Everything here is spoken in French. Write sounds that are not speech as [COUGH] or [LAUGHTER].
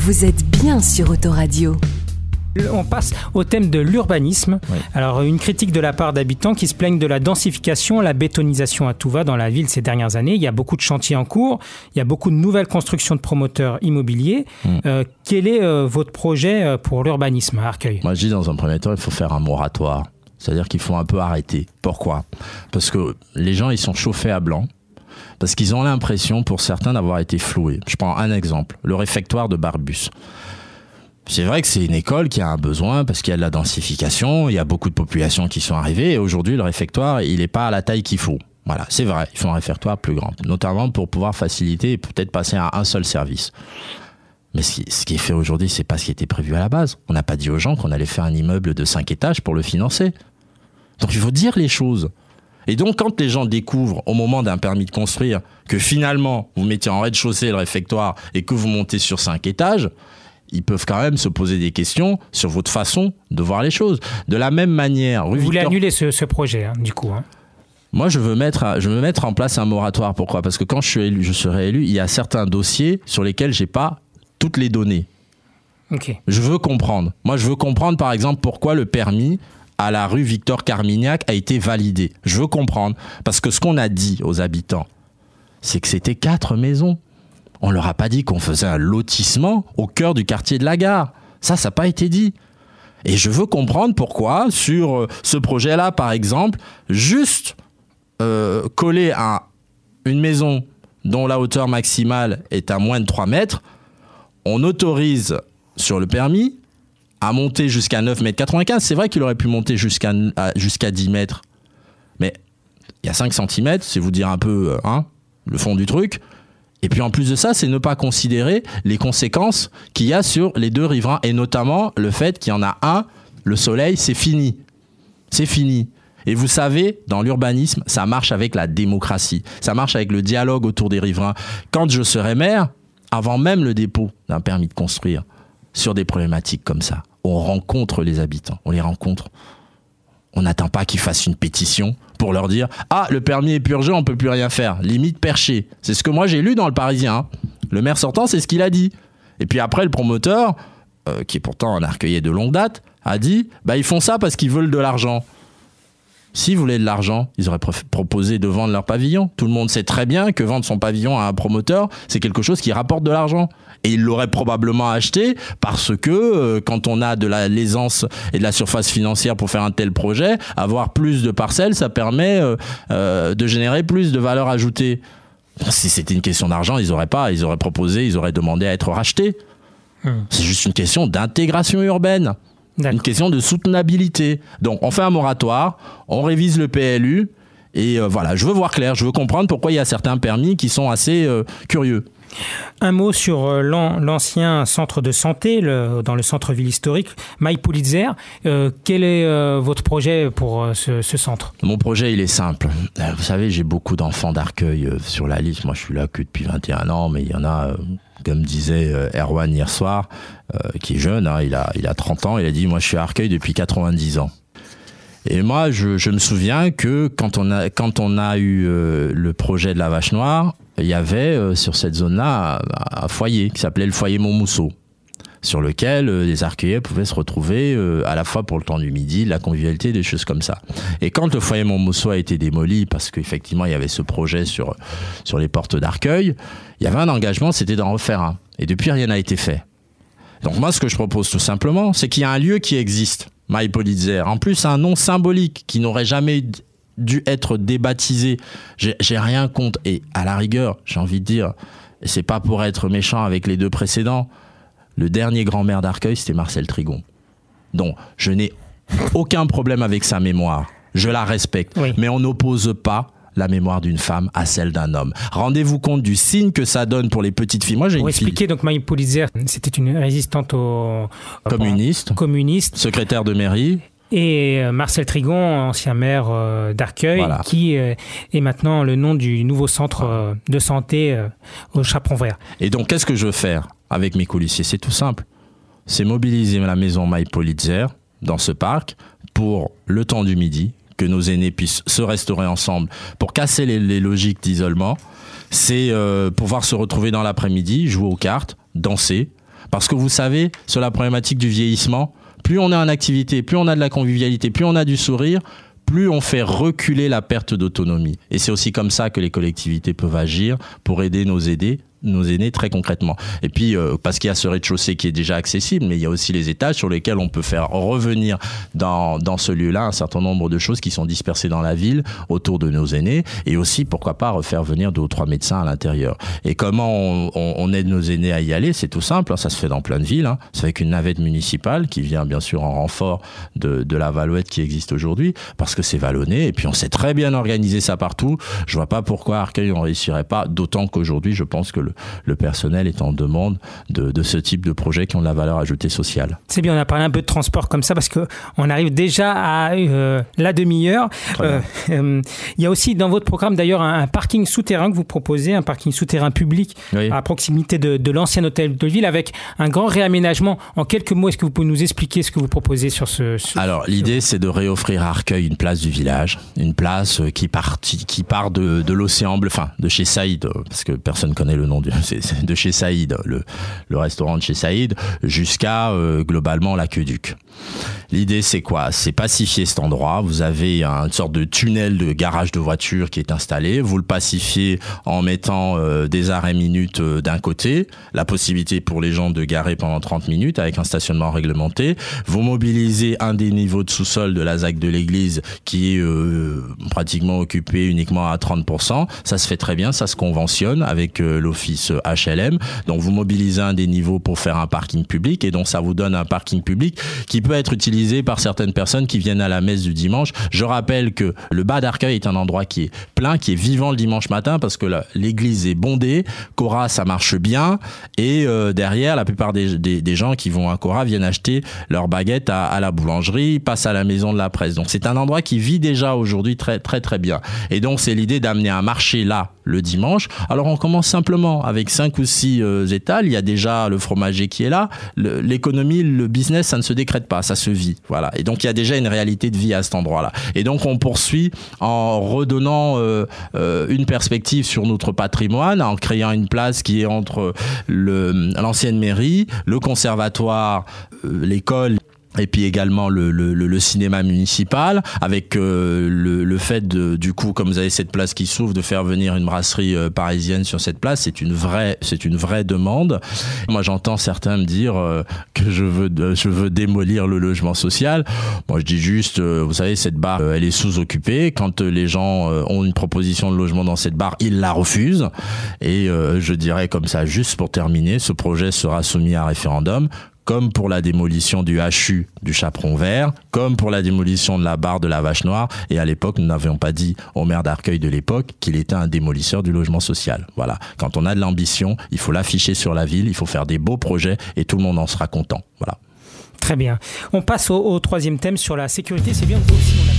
Vous êtes bien sur Autoradio. On passe au thème de l'urbanisme. Alors, une critique de la part d'habitants qui se plaignent de la densification, la bétonisation à tout va dans la ville ces dernières années. Il y a beaucoup de chantiers en cours, il y a beaucoup de nouvelles constructions de promoteurs immobiliers. Hmm. Euh, quel est euh, votre projet euh, pour l'urbanisme à Arcueil? Moi, je dis dans un premier temps, il faut faire un moratoire. C'est-à-dire qu'il faut un peu arrêter. Pourquoi? Parce que les gens, ils sont chauffés à blanc parce qu'ils ont l'impression, pour certains, d'avoir été floués. Je prends un exemple, le réfectoire de Barbus. C'est vrai que c'est une école qui a un besoin parce qu'il y a de la densification, il y a beaucoup de populations qui sont arrivées et aujourd'hui le réfectoire, il n'est pas à la taille qu'il faut. Voilà, c'est vrai, il faut un réfectoire plus grand, notamment pour pouvoir faciliter et peut-être passer à un seul service. Mais ce qui, est fait aujourd'hui, c'est pas ce qui était prévu à la base. On n'a pas dit aux gens qu'on allait faire un immeuble de 5 étages pour le financer. Donc il faut dire les choses. Et donc quand les gens découvrent au moment d'un permis de construire que finalement vous mettez en rez-de-chaussée le réfectoire et que vous montez sur 5 étages, ils peuvent quand même se poser des questions sur votre façon de voir les choses. De la même manière, vous voulez annuler ce, projet, hein, du coup. Hein. Moi, je veux mettre, je veux mettre en place un moratoire. Pourquoi? Parce que quand je suis élu, je serai élu, il y a certains dossiers sur lesquels j'ai pas toutes les données. Je veux comprendre. Moi, je veux comprendre, par exemple, pourquoi le permis à la rue Victor Carmignac a été validé. Je veux comprendre. Parce que ce qu'on a dit aux habitants, c'est que c'était quatre maisons. On leur a pas dit qu'on faisait un lotissement au cœur du quartier de la gare. Ça, ça n'a pas été dit. Et je veux comprendre pourquoi, sur euh, ce projet-là, par exemple, juste euh, coller à une maison dont la hauteur maximale est à moins de 3 mètres, on autorise sur le permis à monter jusqu'à 9 mètres 95. C'est vrai qu'il aurait pu monter jusqu'à jusqu'à 10 mètres. Mais il y a 5 cm, c'est vous dire un peu euh, hein, le fond du truc. Et puis en plus de ça, c'est ne pas considérer les conséquences qu'il y a sur les deux riverains, et notamment le fait qu'il y en a un, le soleil, c'est fini. C'est fini. Et vous savez, dans l'urbanisme, ça marche avec la démocratie, ça marche avec le dialogue autour des riverains. Quand je serai maire, avant même le dépôt d'un permis de construire, sur des problématiques comme ça, on rencontre les habitants, on les rencontre. On n'attend pas qu'ils fassent une pétition pour leur dire Ah, le permis est purgé, on peut plus rien faire. Limite perché. C'est ce que moi j'ai lu dans le Parisien. Hein. Le maire sortant, c'est ce qu'il a dit. Et puis après, le promoteur, euh, qui est pourtant un arcueillier de longue date, a dit Bah, ils font ça parce qu'ils veulent de l'argent. S'ils voulaient de l'argent, ils auraient proposé de vendre leur pavillon. Tout le monde sait très bien que vendre son pavillon à un promoteur, c'est quelque chose qui rapporte de l'argent. Et ils l'auraient probablement acheté parce que euh, quand on a de la l'aisance et de la surface financière pour faire un tel projet, avoir plus de parcelles, ça permet euh, euh, de générer plus de valeur ajoutée. Si c'était une question d'argent, ils auraient pas, ils auraient proposé, ils auraient demandé à être rachetés. Hmm. C'est juste une question d'intégration urbaine. Une question de soutenabilité. Donc on fait un moratoire, on révise le PLU, et euh, voilà, je veux voir clair, je veux comprendre pourquoi il y a certains permis qui sont assez euh, curieux. Un mot sur euh, l'ancien centre de santé dans le centre-ville historique, Mike Pulitzer. quel est votre projet pour ce, centre? Mon projet, il est simple. Vous savez, j'ai beaucoup d'enfants d'Arcueil sur la liste. Moi, je suis là que depuis 21 ans, mais il y en a comme disait euh, Erwan hier soir, euh, qui est jeune, hein, il, a, il a 30 ans, il a dit Moi, je suis à Arcueil depuis 90 ans. Et moi, je, me souviens que quand on a, quand on a eu euh, le projet de la vache noire, il y avait sur cette zone-là un, foyer qui s'appelait le foyer Montmousseau sur lequel euh, les arcueillers pouvaient se retrouver euh, à la fois pour le temps du midi, la convivialité, des choses comme ça. Et quand le foyer Montmousseau a été démoli, parce qu'effectivement il y avait ce projet sur, sur les portes d'Arcueil, il y avait un engagement, c'était d'en refaire un. Et depuis, rien n'a été fait. Donc moi, ce que je propose tout simplement, c'est qu'il y a un lieu qui existe, Maïpolitzer. En plus, un nom symbolique qui n'aurait jamais dû être débaptisé. J'ai rien contre. Et à la rigueur, j'ai envie de dire, c'est pas pour être méchant avec les deux précédents, le dernier grand-mère d'Arcueil, c'était Marcel Trigon. Donc, je n'ai aucun problème avec sa mémoire. Je la respecte. Mais on n'oppose pas la mémoire d'une femme à celle d'un homme. Rendez-vous compte du signe que ça donne pour les petites filles. Moi, j'ai une expliquer, donc Maï Pulitzer, c'était une résistante au communiste, communiste, secrétaire de mairie. Et euh, Marcel Trigon, ancien maire euh, d'Arcueil, qui euh, est maintenant le nom du nouveau centre de santé au Chaperon Vert. Et donc, qu'est-ce que je veux faire avec mes coulissiers? C'est tout simple. C'est mobiliser la maison Maïpolitzer dans ce parc pour le temps du midi, que nos aînés puissent se restaurer ensemble, pour casser les, logiques d'isolement. C'est euh, pouvoir se retrouver dans l'après-midi, jouer aux cartes, danser, Parce que vous savez, sur la problématique du vieillissement, plus on est en activité, plus on a de la convivialité, plus on a du sourire, plus on fait reculer la perte d'autonomie. Et c'est aussi comme ça que les collectivités peuvent agir pour aider nos aidés nos aînés très concrètement. Et puis, euh, parce qu'il y a ce rez-de-chaussée qui est déjà accessible, mais il y a aussi les étages sur lesquels on peut faire revenir dans, dans ce lieu-là un certain nombre de choses qui sont dispersées dans la ville autour de nos aînés, et aussi, pourquoi pas, refaire venir deux ou trois médecins à l'intérieur. Et comment on, aide nos aînés à y aller? C'est tout simple, hein, ça se fait dans plein de villes. C'est avec une navette municipale qui vient bien sûr en renfort de, de la Valouette qui existe aujourd'hui, parce que c'est vallonné, et puis on sait très bien organiser ça partout. Je vois pas pourquoi Arcueil on réussirait pas, d'autant qu'aujourd'hui, je pense que le le, personnel est en demande de, ce type de projets qui ont de la valeur ajoutée sociale. C'est bien, on a parlé un peu de transport comme ça parce qu'on arrive déjà à euh, la demi-heure. Euh, euh, il y a aussi dans votre programme d'ailleurs un, parking souterrain que vous proposez, un parking souterrain public à proximité de, l'ancien hôtel de ville avec un grand réaménagement. En quelques mots, est-ce que vous pouvez nous expliquer ce que vous proposez sur ce... Alors l'idée c'est de réoffrir à Arcueil une place du village, une place qui, part, qui part de, de l'océan bleu, enfin de chez Saïd, parce que personne connaît le nom [LAUGHS] de chez Saïd, le, le, restaurant de chez Saïd, jusqu'à euh, globalement l'aqueduc. L'idée, c'est quoi? C'est pacifier cet endroit. Vous avez une sorte de tunnel de garage de voiture qui est installé. Vous le pacifiez en mettant euh, des arrêts minutes euh, d'un côté, la possibilité pour les gens de garer pendant 30 minutes avec un stationnement réglementé. Vous mobilisez un des niveaux de sous-sol de la ZAC de l'église qui est euh, pratiquement occupé uniquement à 30%. Ça se fait très bien, ça se conventionne avec l'office HLM. Donc vous mobilisez un des niveaux pour faire un parking public et donc ça vous donne un parking public qui peut être utilisé par certaines personnes qui viennent à la messe du dimanche. Je rappelle que le bas d'Arcueil est un endroit qui est plein, qui est vivant le dimanche matin parce que l'église est bondée, Cora ça marche bien et euh, derrière la plupart des, gens qui vont à Cora viennent acheter leurs baguettes à, à, la boulangerie, passent à la maison de la presse. Donc c'est un endroit qui vit déjà aujourd'hui très très très bien. Et donc c'est l'idée d'amener un marché là le dimanche. Alors on commence simplement avec cinq ou six euh, étals. Il y a déjà le fromager qui est là. L'économie, le, business, ça ne se décrète pas, ça se vit. Voilà. Et donc il y a déjà une réalité de vie à cet endroit-là. Et donc on poursuit en redonnant euh, euh, une perspective sur notre patrimoine, en créant une place qui est entre l'ancienne mairie, le conservatoire, l'école et puis également le, le, le, cinéma municipal avec euh, le, le, fait de, du coup comme vous avez cette place qui s'ouvre de faire venir une brasserie euh, parisienne sur cette place c'est une vraie c'est une vraie demande. Moi j'entends certains me dire euh, que je veux je veux démolir le logement social. Moi je dis juste vous savez cette barre elle est sous-occupée. Quand les gens ont une proposition de logement dans cette barre ils la refusent. Et je dirais comme ça juste pour terminer ce projet sera soumis à référendum comme pour la démolition du HU du chaperon vert, comme pour la démolition de la barre de la vache noire. Et à l'époque, nous n'avions pas dit au maire d'Arcueil de l'époque qu'il était un démolisseur du logement social. Voilà. Quand on a de l'ambition, il faut l'afficher sur la ville, il faut faire des beaux projets et tout le monde en sera content. Voilà. Très bien. On passe au, troisième thème sur la sécurité. C'est bien aussi